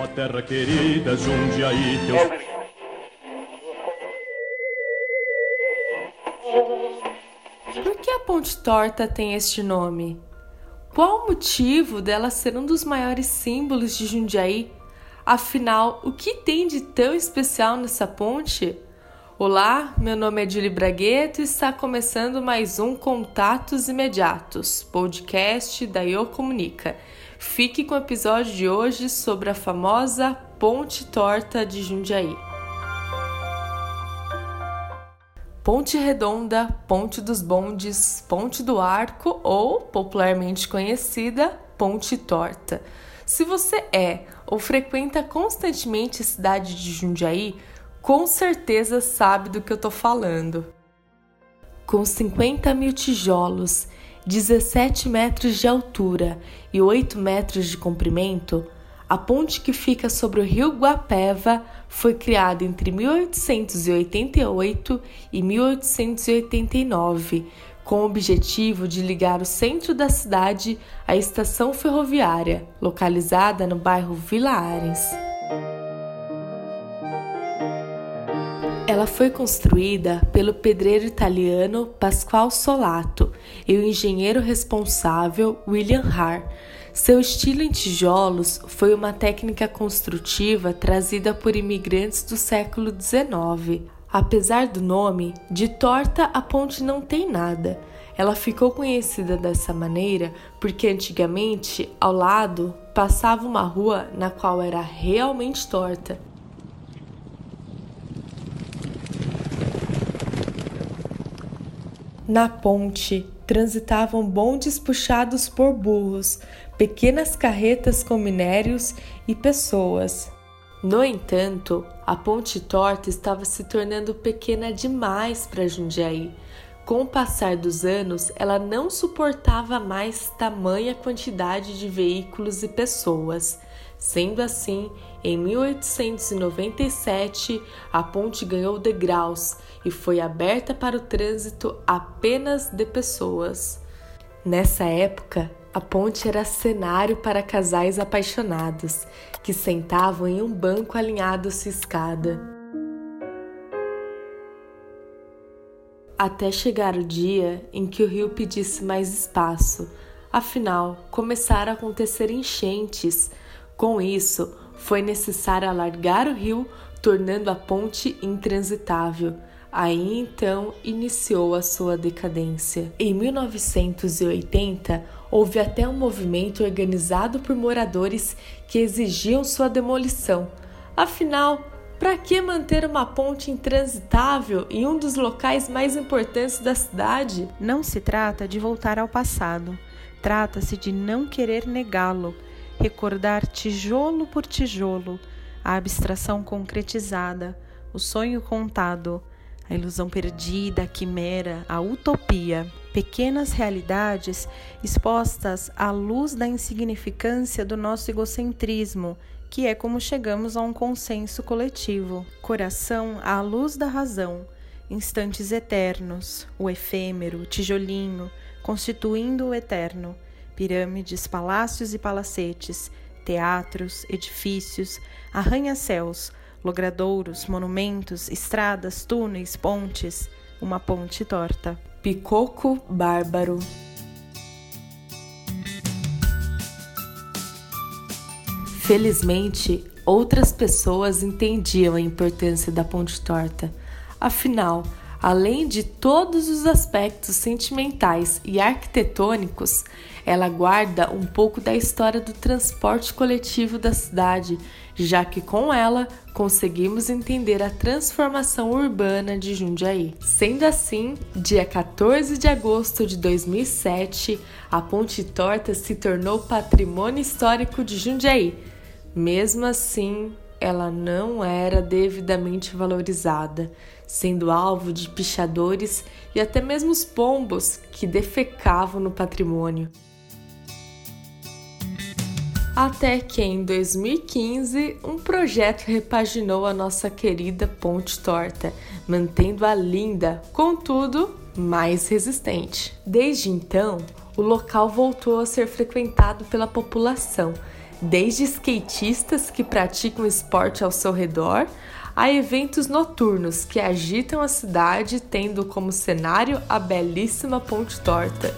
Ó terra querida, Jundiaí, teus... Por que a Ponte Torta tem este nome? Qual o motivo dela ser um dos maiores símbolos de Jundiaí? Afinal, o que tem de tão especial nessa ponte? Olá, meu nome é Julie Bragueto e está começando mais um Contatos Imediatos, podcast da Eu Comunica. Fique com o episódio de hoje sobre a famosa Ponte Torta de Jundiaí. Ponte Redonda, Ponte dos Bondes, Ponte do Arco ou, popularmente conhecida, Ponte Torta. Se você é ou frequenta constantemente a cidade de Jundiaí, com certeza sabe do que eu estou falando. Com 50 mil tijolos, 17 metros de altura e 8 metros de comprimento, a ponte que fica sobre o rio Guapeva foi criada entre 1888 e 1889, com o objetivo de ligar o centro da cidade à estação ferroviária, localizada no bairro Vila Ares. Ela foi construída pelo pedreiro italiano Pasquale Solato e o engenheiro responsável William Haar seu estilo em tijolos foi uma técnica construtiva trazida por imigrantes do século XIX. Apesar do nome, de torta a ponte não tem nada. Ela ficou conhecida dessa maneira porque antigamente, ao lado, passava uma rua na qual era realmente torta. Na ponte transitavam bondes puxados por burros, pequenas carretas com minérios e pessoas. No entanto, a ponte torta estava se tornando pequena demais para Jundiaí. Com o passar dos anos, ela não suportava mais tamanha quantidade de veículos e pessoas. Sendo assim, em 1897, a ponte ganhou degraus e foi aberta para o trânsito apenas de pessoas. Nessa época, a ponte era cenário para casais apaixonados que sentavam em um banco alinhado à escada. Até chegar o dia em que o rio pedisse mais espaço, afinal, começaram a acontecer enchentes. Com isso, foi necessário alargar o rio, tornando a ponte intransitável. Aí então iniciou a sua decadência. Em 1980, houve até um movimento organizado por moradores que exigiam sua demolição. Afinal, para que manter uma ponte intransitável em um dos locais mais importantes da cidade? Não se trata de voltar ao passado, trata-se de não querer negá-lo, recordar tijolo por tijolo, a abstração concretizada, o sonho contado a ilusão perdida, a quimera, a utopia, pequenas realidades expostas à luz da insignificância do nosso egocentrismo, que é como chegamos a um consenso coletivo. Coração à luz da razão, instantes eternos, o efêmero, o tijolinho, constituindo o eterno, pirâmides, palácios e palacetes, teatros, edifícios, arranha-céus, logradouros, monumentos, estradas, túneis, pontes, uma ponte torta. Picoco bárbaro. Felizmente, outras pessoas entendiam a importância da ponte torta. Afinal, Além de todos os aspectos sentimentais e arquitetônicos, ela guarda um pouco da história do transporte coletivo da cidade, já que com ela conseguimos entender a transformação urbana de Jundiaí. Sendo assim, dia 14 de agosto de 2007, a Ponte Torta se tornou patrimônio histórico de Jundiaí. Mesmo assim, ela não era devidamente valorizada, sendo alvo de pichadores e até mesmo os pombos que defecavam no patrimônio. Até que em 2015, um projeto repaginou a nossa querida Ponte Torta, mantendo-a linda, contudo, mais resistente. Desde então, o local voltou a ser frequentado pela população desde skatistas que praticam esporte ao seu redor a eventos noturnos que agitam a cidade, tendo como cenário a belíssima Ponte Torta.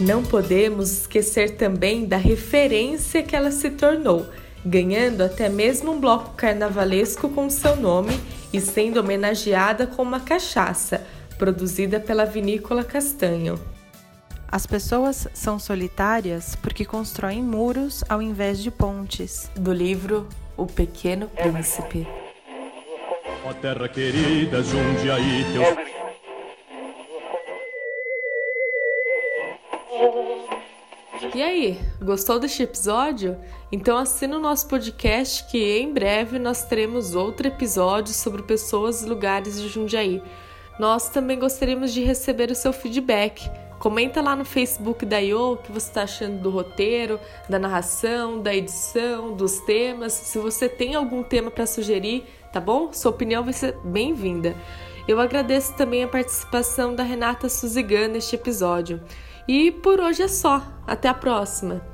Não podemos esquecer também da referência que ela se tornou, ganhando até mesmo um bloco carnavalesco com seu nome e sendo homenageada com uma cachaça, produzida pela vinícola Castanho. As pessoas são solitárias porque constroem muros ao invés de pontes. Do livro O Pequeno Príncipe. Ó terra querida, Jundiaí, teus... E aí, gostou deste episódio? Então assina o nosso podcast que em breve nós teremos outro episódio sobre pessoas e lugares de Jundiaí. Nós também gostaríamos de receber o seu feedback. Comenta lá no Facebook da IO o que você está achando do roteiro, da narração, da edição, dos temas. Se você tem algum tema para sugerir, tá bom? Sua opinião vai ser bem-vinda. Eu agradeço também a participação da Renata Suzigan neste episódio. E por hoje é só. Até a próxima!